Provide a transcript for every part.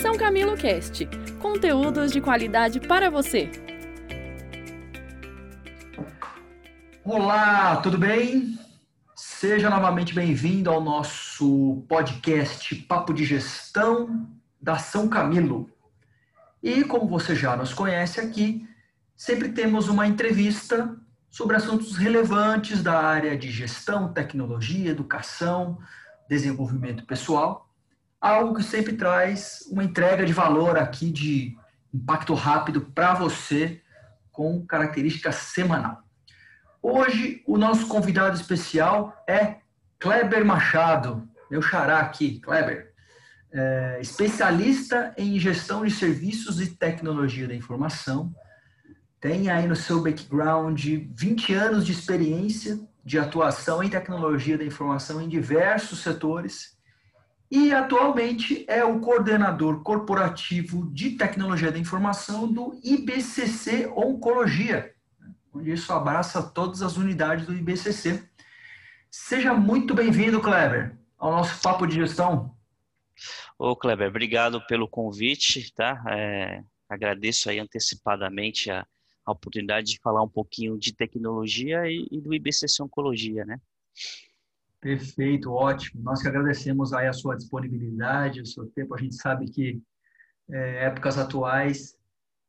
São Camilo Cast conteúdos de qualidade para você. Olá, tudo bem? Seja novamente bem-vindo ao nosso podcast Papo de Gestão da São Camilo. E como você já nos conhece aqui, sempre temos uma entrevista sobre assuntos relevantes da área de gestão, tecnologia, educação, desenvolvimento pessoal algo que sempre traz uma entrega de valor aqui de impacto rápido para você com característica semanal. Hoje o nosso convidado especial é Kleber Machado, meu xará aqui, Kleber, é, especialista em gestão de serviços e tecnologia da informação, tem aí no seu background 20 anos de experiência de atuação em tecnologia da informação em diversos setores e atualmente é o coordenador corporativo de tecnologia da informação do IBCC Oncologia, onde isso abraça todas as unidades do IBCC. Seja muito bem-vindo, Kleber, ao nosso papo de gestão. Ô, Kleber, obrigado pelo convite, tá? É, agradeço aí antecipadamente a, a, oportunidade de falar um pouquinho de tecnologia e, e do IBCC Oncologia, né? Perfeito, ótimo. Nós que agradecemos aí a sua disponibilidade, o seu tempo. A gente sabe que é, épocas atuais,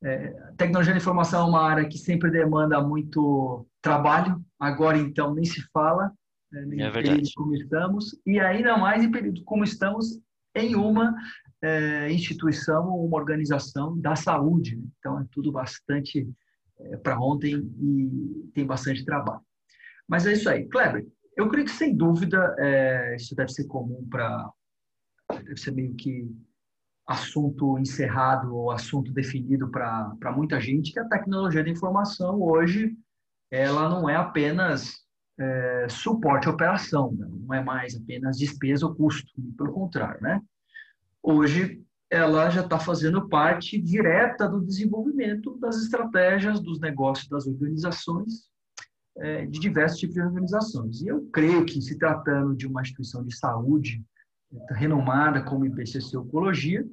é, tecnologia de informação é uma área que sempre demanda muito trabalho. Agora, então, nem se fala né, em é período como estamos e ainda mais em período como estamos em uma é, instituição, uma organização da saúde. Né? Então, é tudo bastante é, para ontem e tem bastante trabalho. Mas é isso aí. Kleber, eu creio que, sem dúvida, é, isso deve ser comum para. Deve ser meio que assunto encerrado ou assunto definido para muita gente, que a tecnologia da informação hoje ela não é apenas é, suporte à operação, né? não é mais apenas despesa ou custo, pelo contrário, né? Hoje ela já está fazendo parte direta do desenvolvimento das estratégias dos negócios das organizações é, de diversos tipos de organizações. E eu creio que, se tratando de uma instituição de saúde é, renomada como IPCC Oncologia,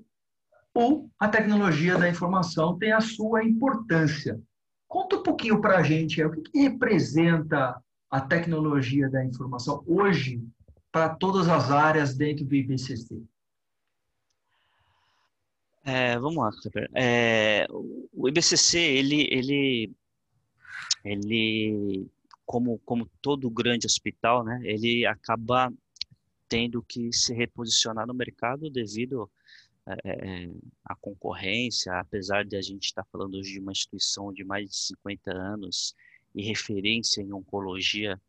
ou a tecnologia da informação tem a sua importância. Conta um pouquinho para a gente o que, que representa a tecnologia da informação hoje para todas as áreas dentro do IBCC. É, vamos lá, é, o IBCC ele, ele ele, como, como todo grande hospital, né, ele acaba tendo que se reposicionar no mercado devido é, é à concorrência, apesar de a gente estar falando hoje de uma instituição de mais de 50 anos e referência em oncologia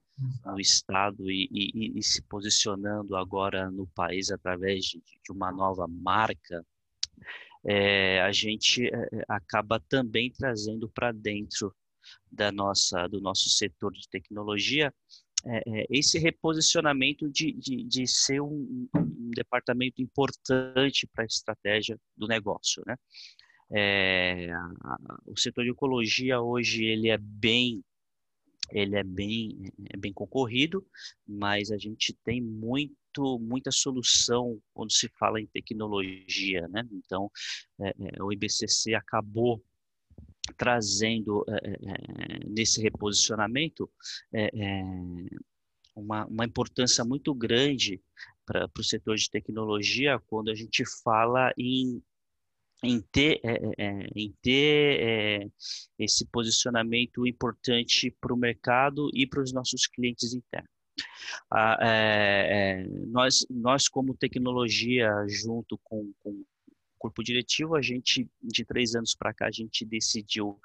no estado e, e, e se posicionando agora no país através de, de uma nova marca, é, a gente é, acaba também trazendo para dentro da nossa, do nosso setor de tecnologia, é, é, esse reposicionamento de, de, de ser um, um, departamento importante para a estratégia do negócio, né? É, o setor de ecologia hoje ele é bem ele é bem é bem concorrido, mas a gente tem muito muita solução quando se fala em tecnologia, né? Então é, é o IBCC acabou trazendo é, nesse reposicionamento é, uma, uma importância muito grande para o setor de tecnologia quando a gente fala em em ter, é, em ter é, esse posicionamento importante para o mercado e para os nossos clientes internos. Ah, é, nós, nós, como tecnologia, junto com, com corpo diretivo, a gente, de três anos para cá, a gente decidiu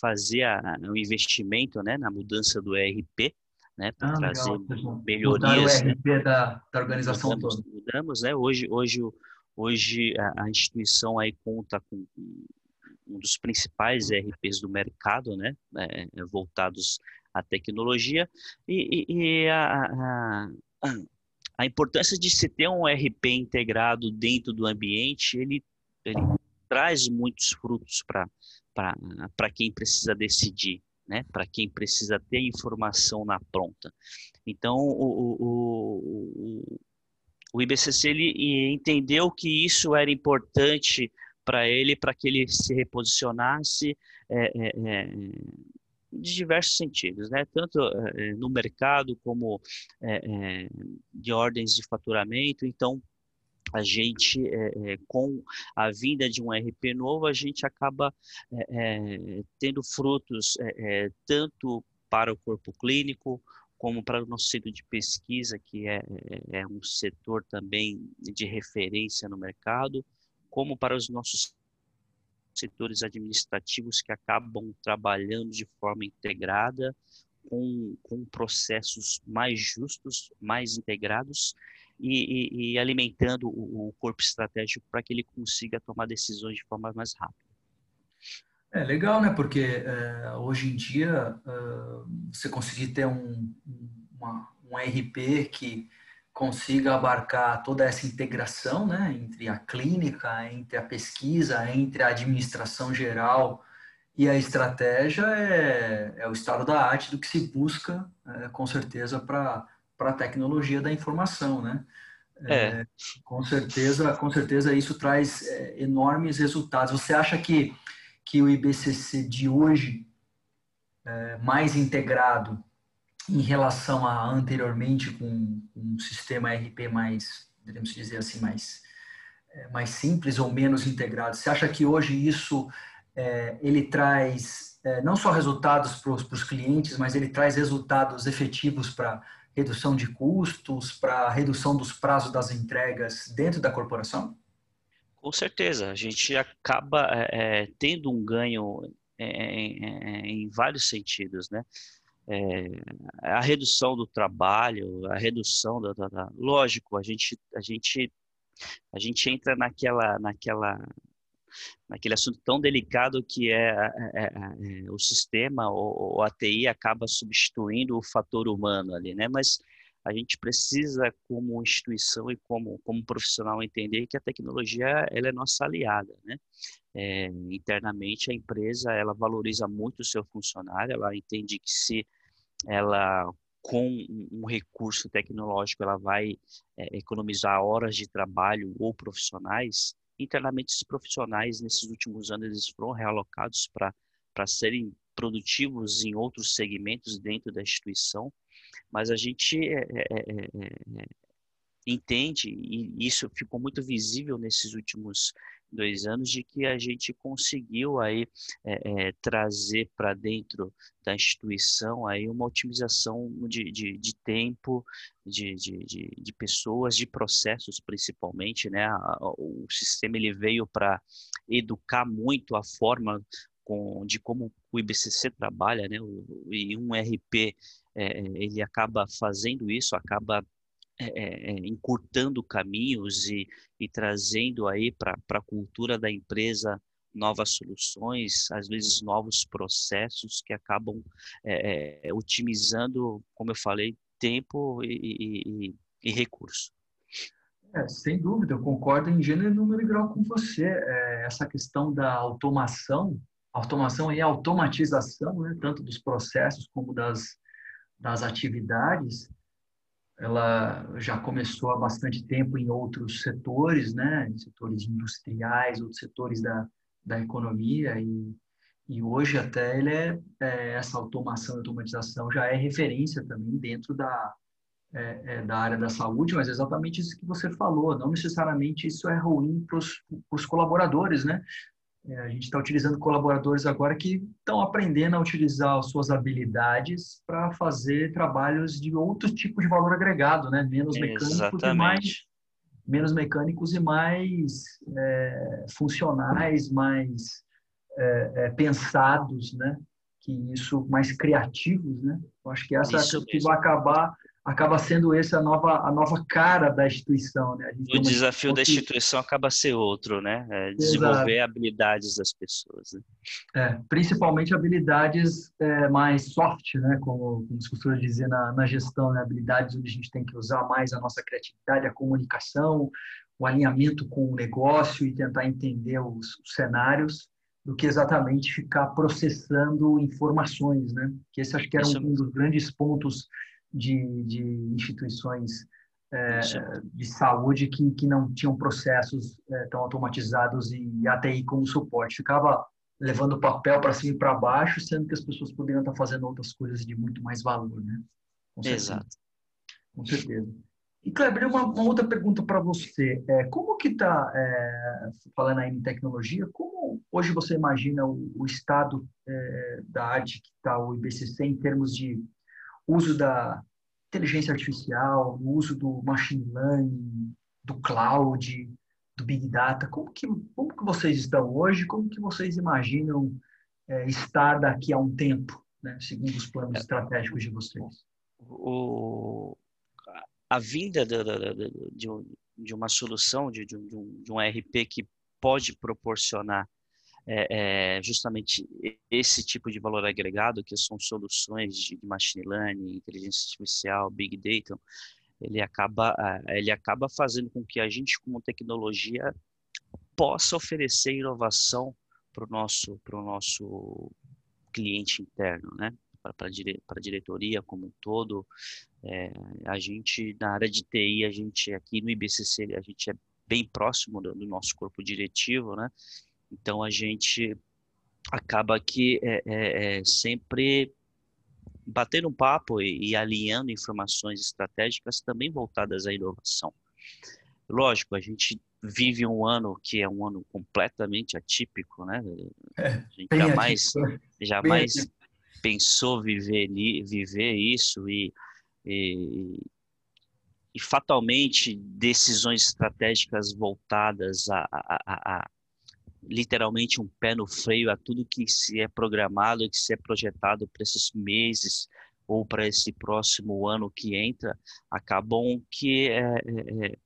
fazer a, um investimento né, na mudança do ERP, né, para ah, trazer legal. melhorias. Mudar o ERP né? da, da organização mudamos, toda. Mudamos, né? Hoje, hoje, hoje a, a, instituição aí conta com um dos principais ERPs do mercado, né, é, voltados à tecnologia, e, e, e a, a, a importância de se ter um ERP integrado dentro do ambiente, ele ele traz muitos frutos para quem precisa decidir, né? para quem precisa ter informação na pronta. Então, o, o, o, o IBCC ele entendeu que isso era importante para ele, para que ele se reposicionasse é, é, é, de diversos sentidos, né? tanto é, no mercado como é, é, de ordens de faturamento. Então, a gente, com a vinda de um RP novo, a gente acaba tendo frutos tanto para o corpo clínico, como para o nosso centro de pesquisa, que é, é, é um setor também de referência no mercado, como para os nossos setores administrativos que acabam trabalhando de forma integrada, com, com processos mais justos, mais integrados e, e, e alimentando o, o corpo estratégico para que ele consiga tomar decisões de forma mais rápida. É legal, né? Porque é, hoje em dia é, você conseguir ter um, uma, um RP que consiga abarcar toda essa integração, né? Entre a clínica, entre a pesquisa, entre a administração geral e a estratégia é, é o estado da arte do que se busca, é, com certeza, para a tecnologia da informação, né? É. é. com certeza, com certeza isso traz é, enormes resultados. Você acha que que o IBCC de hoje, é, mais integrado em relação a anteriormente com um sistema RP mais, podemos dizer assim, mais, mais simples ou menos integrado. Você acha que hoje isso ele traz não só resultados para os clientes, mas ele traz resultados efetivos para redução de custos, para redução dos prazos das entregas dentro da corporação? Com certeza, a gente acaba é, tendo um ganho é, em vários sentidos, né? É, a redução do trabalho, a redução da, da, da, lógico, a gente a gente a gente entra naquela naquela naquele assunto tão delicado que é, é, é o sistema ou a TI acaba substituindo o fator humano ali, né? Mas a gente precisa, como instituição e como, como profissional, entender que a tecnologia ela é nossa aliada, né? É, internamente, a empresa ela valoriza muito o seu funcionário, ela entende que se ela com um recurso tecnológico ela vai é, economizar horas de trabalho ou profissionais, internamente esses profissionais nesses últimos anos eles foram realocados para serem produtivos em outros segmentos dentro da instituição. Mas a gente é, é, é, entende, e isso ficou muito visível nesses últimos dois anos, de que a gente conseguiu aí é, é, trazer para dentro da instituição aí uma otimização de, de, de tempo, de, de, de, pessoas, de processos principalmente, né? O sistema ele veio para educar muito a forma com, de como o IBCC trabalha, né? E um RP é, ele acaba fazendo isso, acaba é, é, encurtando caminhos e, e trazendo aí para a cultura da empresa novas soluções, às vezes novos processos que acabam é, é otimizando, como eu falei, tempo e, e, e recurso. É, sem dúvida, eu concordo em gênero, número e grau com você. É, essa questão da automação, automação e automatização, né, tanto dos processos como das, das atividades, ela já começou há bastante tempo em outros setores, né, setores industriais, outros setores da, da economia e, e hoje até ele é, é essa automação e automatização já é referência também dentro da é, é, da área da saúde, mas exatamente isso que você falou, não necessariamente isso é ruim para os colaboradores, né? É, a gente está utilizando colaboradores agora que estão aprendendo a utilizar as suas habilidades para fazer trabalhos de outro tipo de valor agregado, né? Menos mecânicos Exatamente. e mais menos mecânicos e mais é, funcionais, mais é, é, pensados, né? Que isso mais criativos, né? Eu acho que essa isso que vai acabar acaba sendo essa a nova, a nova cara da instituição. Né? o desafio da instituição acaba ser outro, né? É desenvolver Exato. habilidades das pessoas. Né? É, principalmente habilidades é, mais soft, né? Como, como se costuma dizer na, na gestão, né? habilidades onde a gente tem que usar mais a nossa criatividade, a comunicação, o alinhamento com o negócio e tentar entender os, os cenários do que exatamente ficar processando informações, né? Que esse acho que era um, um dos grandes pontos de, de instituições é, de saúde que, que não tinham processos é, tão automatizados e ATI como suporte. Ficava levando papel para cima e para baixo, sendo que as pessoas poderiam estar fazendo outras coisas de muito mais valor, né? Com Exato. Com certeza. E, Kleber, uma, uma outra pergunta para você. É, como que está, é, falando aí em tecnologia, como hoje você imagina o, o estado é, da arte que está o IBCC em termos de uso da inteligência artificial, o uso do machine learning, do cloud, do big data? Como que, como que vocês estão hoje? Como que vocês imaginam é, estar daqui a um tempo, né, segundo os planos é. estratégicos de vocês? O a vinda de, de, de, de uma solução, de, de, um, de um RP que pode proporcionar é, é, justamente esse tipo de valor agregado, que são soluções de machine learning, inteligência artificial, big data, ele acaba, ele acaba fazendo com que a gente, como tecnologia, possa oferecer inovação para o nosso, pro nosso cliente interno, né? para a diretoria como um todo. É, a gente, na área de TI, a gente aqui no IBCC, a gente é bem próximo do, do nosso corpo diretivo, né? Então, a gente acaba que é, é, é sempre batendo um papo e, e alinhando informações estratégicas também voltadas à inovação. Lógico, a gente vive um ano que é um ano completamente atípico, né? É, a gente jamais, atípico. jamais pensou viver, viver isso e, e, e fatalmente decisões estratégicas voltadas a, a, literalmente um pé no freio a tudo que se é programado e que se é projetado para esses meses ou para esse próximo ano que entra, acabam que é, é,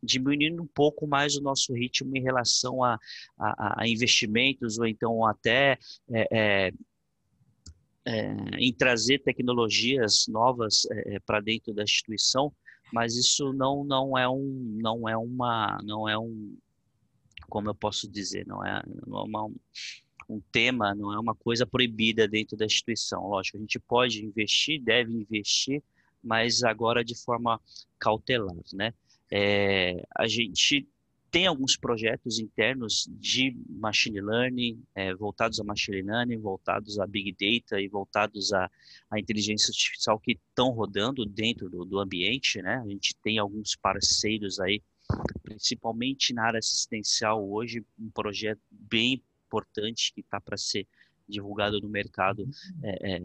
diminuindo um pouco mais o nosso ritmo em relação a, a, a investimentos ou então até é, em trazer tecnologias novas para dentro da instituição, mas isso não não é um não é uma não é um como eu posso dizer não é, não é uma, um tema não é uma coisa proibida dentro da instituição. Lógico a gente pode investir deve investir mas agora de forma cautelar né? É, a gente tem alguns projetos internos de machine learning, é, voltados a machine learning, voltados a big data e voltados a, a inteligência artificial que estão rodando dentro do, do ambiente, né? A gente tem alguns parceiros aí, principalmente na área assistencial hoje, um projeto bem importante que está para ser divulgado no mercado é, é,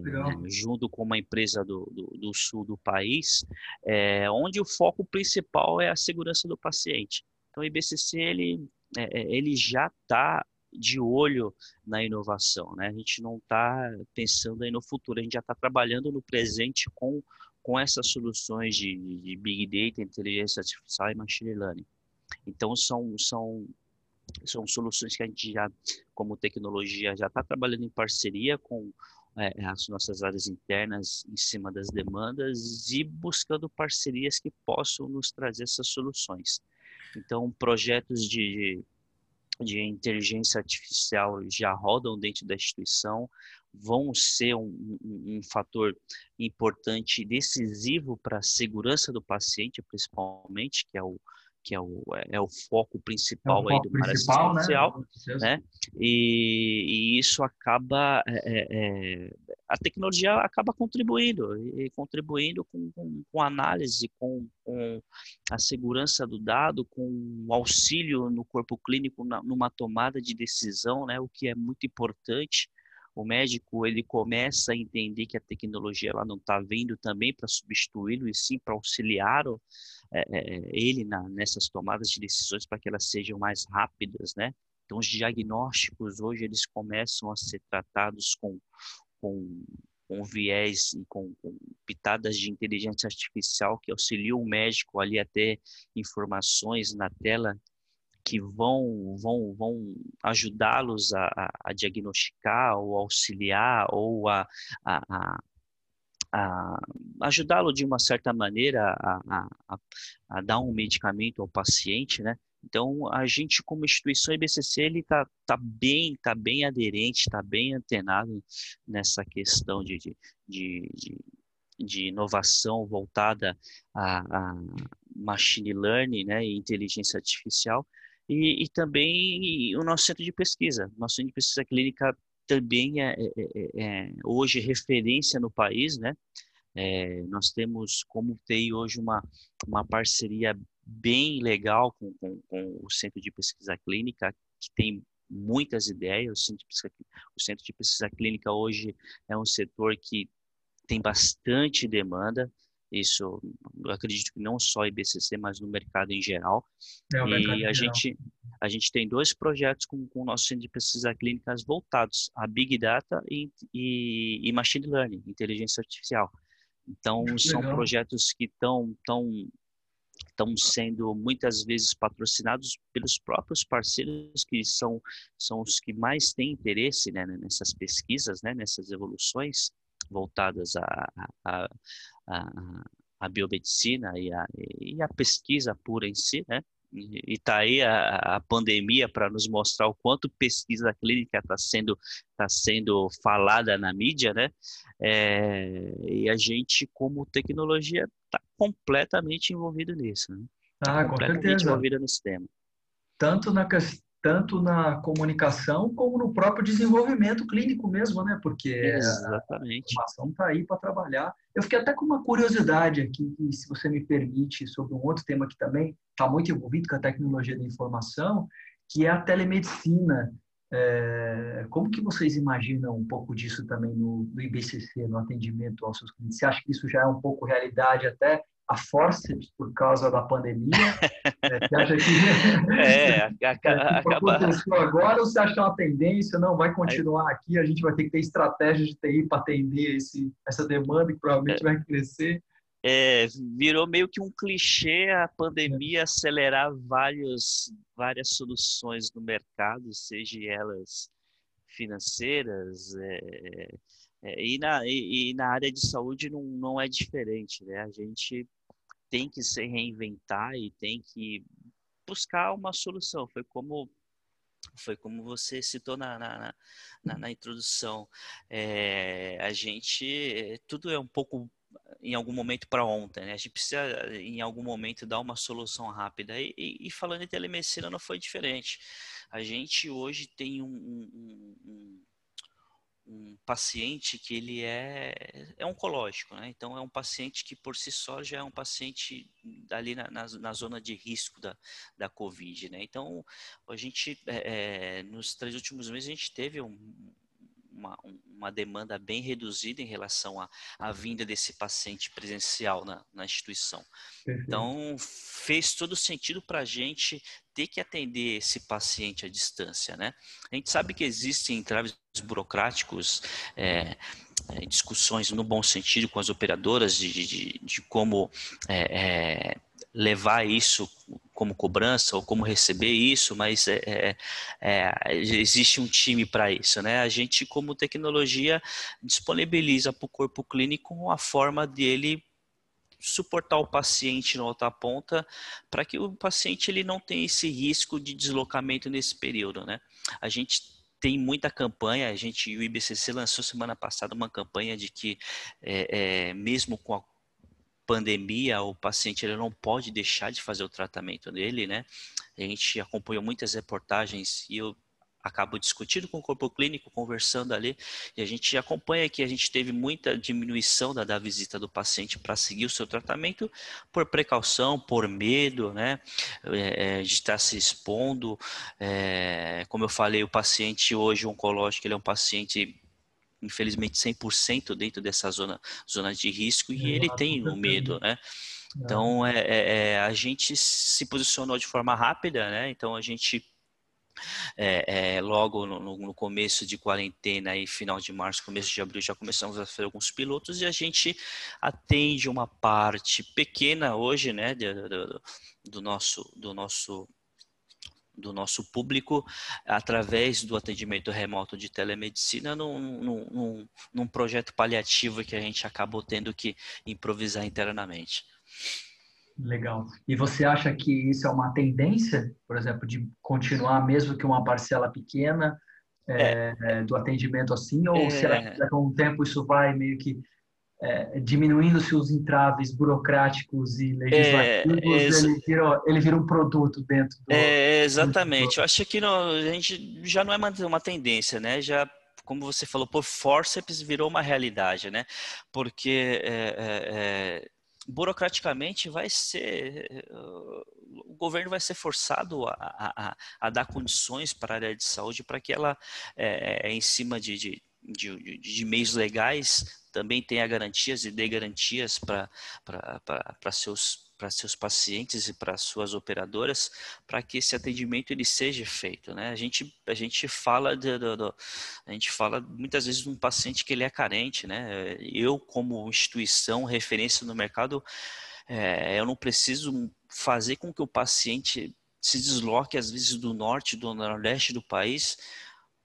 junto com uma empresa do, do, do sul do país, é, onde o foco principal é a segurança do paciente. Então, o IBCC ele, é, é, ele já está de olho na inovação, né? A gente não está pensando aí no futuro, a gente já está trabalhando no presente com, com essas soluções de, de Big Data, inteligência artificial e machine learning. Então, são, são, são soluções que a gente já, como tecnologia, já está trabalhando em parceria com é, as nossas áreas internas em cima das demandas e buscando parcerias que possam nos trazer essas soluções. Então, projetos de, de inteligência artificial já rodam dentro da instituição, vão ser um, um, um fator importante decisivo para a segurança do paciente, principalmente, que é o, que é o, é o foco principal é o foco aí do principal, né? né? E, e, isso acaba é, é, é, a tecnologia acaba contribuindo e contribuindo com, com, com análise, com, com, a segurança do dado, com o auxílio no corpo clínico na, numa tomada de decisão, né? O que é muito importante o médico ele começa a entender que a tecnologia ela não está vindo também para substituí-lo e sim para auxiliar o, é, é, ele na, nessas tomadas de decisões para que elas sejam mais rápidas, né? Então os diagnósticos hoje eles começam a ser tratados com, com, com viés e com, com pitadas de inteligência artificial que auxiliam o médico ali a ter informações na tela que vão, vão, vão ajudá-los a, a, a, diagnosticar ou auxiliar ou a, a ajudá-lo de uma certa maneira a, a, a, dar um medicamento ao paciente, né? Então, a gente, como instituição IBCC, ele está tá bem, tá bem aderente, está bem antenado nessa questão de, de, de, de de inovação voltada a, a machine learning, né, e inteligência artificial, e, e, também o nosso centro de pesquisa. Nosso centro de pesquisa clínica também é, é, é, é hoje referência no país, né? É, nós temos como TI hoje uma, uma parceria bem legal com, com, com, o Centro de Pesquisa Clínica, que tem muitas ideias. O Centro, Pesquisa, o Centro de Pesquisa Clínica hoje é um setor que tem bastante demanda. Isso, acredito que não só IBCC, mas no mercado em geral. É, e a gente, a gente tem dois projetos com, com o nosso centro de pesquisa clínicas voltados a Big Data e, e, e Machine Learning, inteligência artificial. Então, são legal. projetos que estão tão, estão sendo muitas vezes patrocinados pelos próprios parceiros que são, são os que mais têm interesse né, nessas pesquisas, né, nessas evoluções voltadas à, à, à, à biomedicina e à, e à pesquisa pura em si, né? E está aí a, a pandemia para nos mostrar o quanto pesquisa clínica está sendo, tá sendo falada na mídia, né? É, e a gente, como tecnologia, está completamente envolvido nisso. Né? Tá ah, completamente envolvido nesse tema. Tanto na, tanto na comunicação como no próprio desenvolvimento clínico mesmo, né? Porque Exatamente. a informação está aí para trabalhar. Eu fiquei até com uma curiosidade aqui, se você me permite, sobre um outro tema que também está muito envolvido com a tecnologia da informação, que é a telemedicina. É, como que vocês imaginam um pouco disso também no, no IBCC, no atendimento aos seus clientes? Você acha que isso já é um pouco realidade até a forceps por causa da pandemia? É, você acha que, é, acaba... aconteceu agora ou você acha é uma tendência? Não, vai continuar aqui, a gente vai ter que ter estratégia de TI para atender esse, essa demanda que provavelmente é. vai crescer. É, virou meio que um clichê a pandemia é. acelerar vários, várias soluções no mercado, seja elas financeiras, é, é, e, na, e, e, na área de saúde não, não é diferente, né? A gente tem que se reinventar e tem que buscar uma solução. Foi como foi como você citou na, na, na, na introdução. É, a gente tudo é um pouco em algum momento para ontem, né? A gente precisa em algum momento dar uma solução rápida. E, e, e falando em telemedicina não foi diferente. A gente hoje tem um, um, um um paciente que ele é, é oncológico, né? Então é um paciente que por si só já é um paciente ali na, na, na zona de risco da, da Covid, né? Então a gente, é, é nos três últimos meses a gente teve um, uma, uma demanda bem reduzida em relação à, à vinda desse paciente presencial na, na instituição. Então, fez todo sentido para a gente ter que atender esse paciente à distância, né? A gente sabe que existem entraves burocráticos, é, é, discussões no bom sentido com as operadoras de, de, de como é, é levar isso como cobrança ou como receber isso, mas é, é, é existe um time para isso, né? A gente, como tecnologia, disponibiliza para o corpo clínico a forma dele suportar o paciente na outra ponta para que o paciente ele não tenha esse risco de deslocamento nesse período, né? A gente tem muita campanha, a gente, o IBCC lançou semana passada uma campanha de que é, é, mesmo com a pandemia, o paciente ele não pode deixar de fazer o tratamento dele, né? A gente acompanhou muitas reportagens e eu acabo discutindo com o corpo clínico, conversando ali, e a gente acompanha que a gente teve muita diminuição da, da visita do paciente para seguir o seu tratamento por precaução, por medo, né, é, é de estar se expondo. É, como eu falei, o paciente hoje oncológico, ele é um paciente infelizmente 100% dentro dessa zona, zona de risco e ele tem o medo, né? Então, é, é, é, a gente se posicionou de forma rápida, né? Então, a gente, é, é, logo no, no, começo de quarentena, e final de março, começo de abril, já começamos a fazer alguns pilotos e a gente atende uma parte pequena hoje, né, do, do, do nosso, do nosso do nosso público através do atendimento remoto de telemedicina num, num, num, projeto paliativo que a gente acabou tendo que improvisar internamente. Legal. E você acha que isso é uma tendência, por exemplo, de continuar mesmo que uma parcela pequena é, é. do atendimento assim, ou é, será que com o tempo isso vai meio que é, diminuindo-se os entraves burocráticos e legislativos, é, ele, vira, ele vira um produto dentro do. É, exatamente. Do... Eu acho que não, a gente já não é uma, uma tendência, né? Já como você falou, por forceps virou uma realidade, né? Porque é, é, é burocraticamente vai ser o governo vai ser forçado a, a, a dar condições para a área de saúde para que ela é, em cima de, de, de, de meios legais também tenha garantias e dê garantias para seus para seus pacientes e para suas operadoras para que esse atendimento ele seja feito né? A gente a gente fala de, de, de, a gente fala muitas vezes de um paciente que ele é carente né? Eu como instituição referência no mercado é, eu não preciso fazer com que o paciente se desloque às vezes do norte do nordeste do país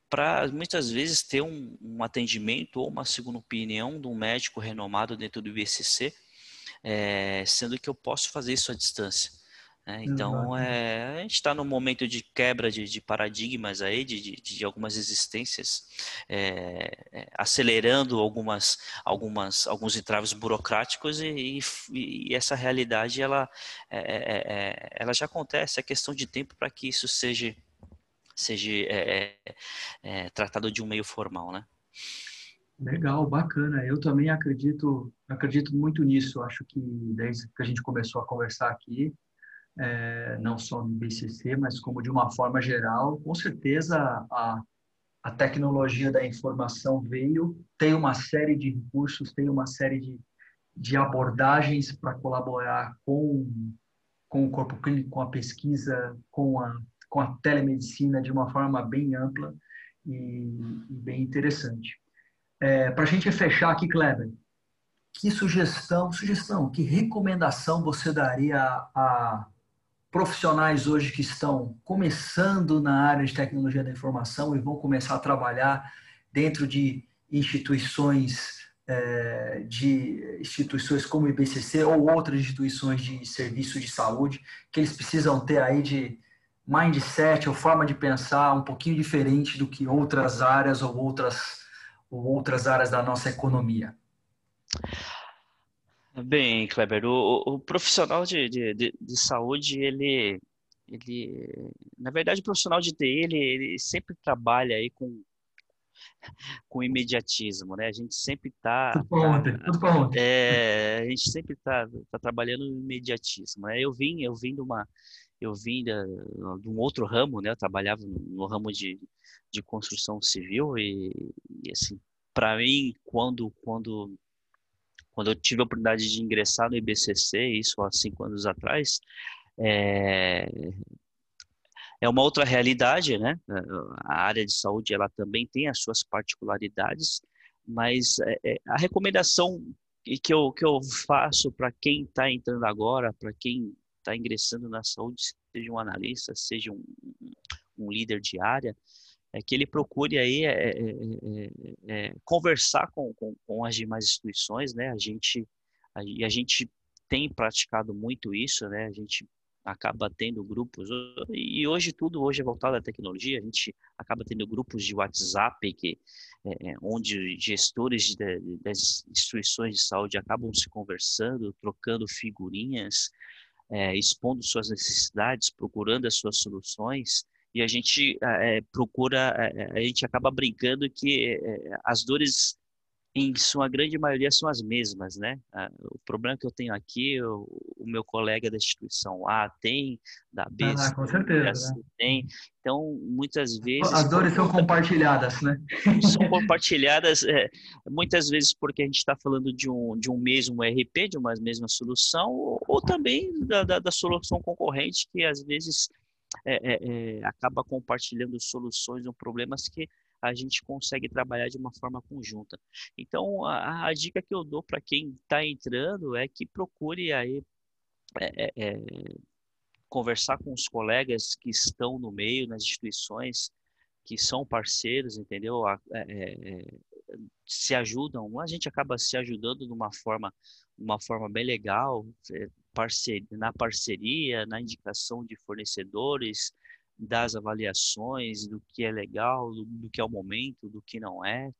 para muitas vezes ter um, um, atendimento ou uma segunda opinião de um médico renomado dentro do IBCC, é, sendo que eu posso fazer isso à distância. Né? Então, é, a gente está num momento de quebra de, de paradigmas aí, de, de, de algumas existências, é, acelerando algumas, algumas, alguns entraves burocráticos e, e, e essa realidade ela, ela já acontece, é questão de tempo para que isso seja seja é, é, é, tratado de um meio formal, né? Legal, bacana. Eu também acredito, acredito muito nisso. Acho que desde que a gente começou a conversar aqui, é, não só no BCC, mas como de uma forma geral, com certeza a, a tecnologia da informação veio, tem uma série de recursos, tem uma série de, de abordagens para colaborar com, com o corpo clínico, com a pesquisa, com a com a telemedicina de uma forma bem ampla e, e bem interessante. É, Para a gente fechar aqui, Kleber, que sugestão, sugestão, que recomendação você daria a, profissionais hoje que estão começando na área de tecnologia da informação e vão começar a trabalhar dentro de instituições é, de instituições como o IBCC ou outras instituições de serviço de saúde que eles precisam ter aí de mindset ou forma de pensar um pouquinho diferente do que outras áreas ou outras, ou outras áreas da nossa economia? Bem, Kleber, o, o profissional de, de, de, saúde, ele, ele, na verdade, o profissional de TI, ele, ele sempre trabalha aí com, com imediatismo, né? A gente sempre está tudo para ontem, tudo para ontem. É, a gente sempre está tá trabalhando no imediatismo. Né? Eu vim, eu vim de uma eu vim de, de um outro ramo, né? Eu trabalhava no, ramo de, de construção civil e, e assim, para mim, quando quando quando eu tive a oportunidade de ingressar no IBCC, isso há cinco anos atrás, é, é uma outra realidade, né? A área de saúde ela também tem as suas particularidades, mas é, é a recomendação que eu, que eu faço para quem está entrando agora, para quem está ingressando na saúde, seja um analista, seja um, um líder de área, é que ele procure aí é, é, é, é conversar com, com, com, as demais instituições, né? A gente a, a gente tem praticado muito isso, né? A gente acaba tendo grupos e hoje tudo hoje é voltado à tecnologia. A gente acaba tendo grupos de WhatsApp que é, onde gestores de, das instituições de saúde acabam se conversando, trocando figurinhas, é, expondo suas necessidades, procurando as suas soluções, e a gente é, procura, a gente acaba brincando que as dores em sua grande maioria são as mesmas, né? O problema que eu tenho aqui, o, o meu colega da instituição A tem, da B ah, com certeza, né? tem. Então, muitas vezes... As dores são compartilhadas, né? São compartilhadas, é, muitas vezes porque a gente está falando de um, de um mesmo RP, de uma mesma solução, ou, ou também da, da, da, solução concorrente, que às vezes é, é, é acaba compartilhando soluções ou problemas que a gente consegue trabalhar de uma forma conjunta. Então, a, a dica que eu dou para quem está entrando é que procure aí é, é, é, conversar com os colegas que estão no meio, nas instituições, que são parceiros, entendeu? É, é, se ajudam, a gente acaba se ajudando de uma forma, uma forma bem legal, parceria, na parceria, na indicação de fornecedores, das avaliações, do que é legal, do, do que é o momento, do que não é.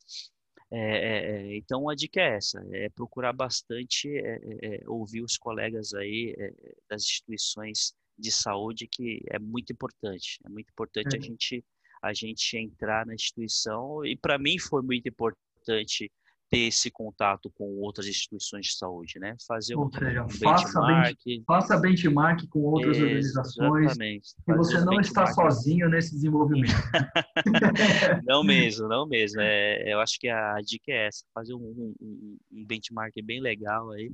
É, é, é, então a dica é essa, é procurar bastante é, é, ouvir os colegas aí das instituições de saúde que é muito importante, é muito importante a gente a gente entrar na instituição e para mim foi muito importante ter esse contato com outras instituições de saúde, né? Fazer Ou um, seja, um faça benchmark. faça benchmark com outras é, organizações. Exatamente. E você não está sozinho nesse desenvolvimento. não mesmo, não mesmo. É, eu acho que a dica é essa, fazer um, um, um benchmark bem legal aí,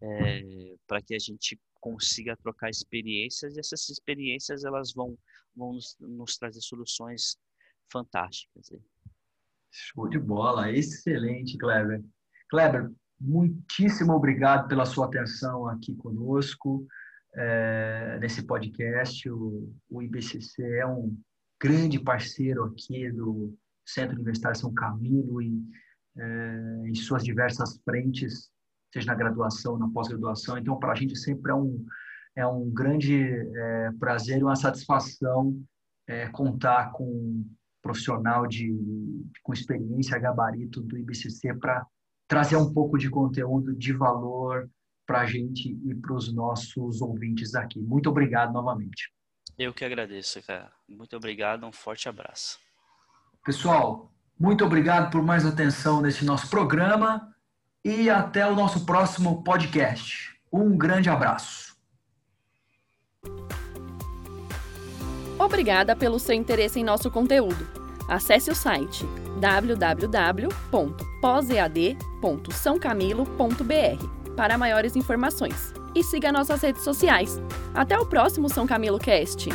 é, para que a gente consiga trocar experiências e essas experiências elas vão, vão nos, nos trazer soluções fantásticas. Aí. Show de bola, excelente, Kleber. Kleber, muitíssimo obrigado pela sua atenção aqui conosco é, nesse podcast. O, o IBCC é um grande parceiro aqui do Centro Universitário São Camilo e é, em suas diversas frentes, seja na graduação, na pós-graduação. Então, para a gente sempre é um, é um grande é, prazer e uma satisfação é, contar com profissional de, com experiência, gabarito do IBCC para trazer um pouco de conteúdo de valor para a gente e para os nossos ouvintes aqui. Muito obrigado novamente. Eu que agradeço, cara. Muito obrigado, um forte abraço. Pessoal, muito obrigado por mais atenção nesse nosso programa e até o nosso próximo podcast. Um grande abraço. Obrigada pelo seu interesse em nosso conteúdo. Acesse o site www.posead.sãocamilo.br para maiores informações e siga nossas redes sociais. Até o próximo São Camilo Cast!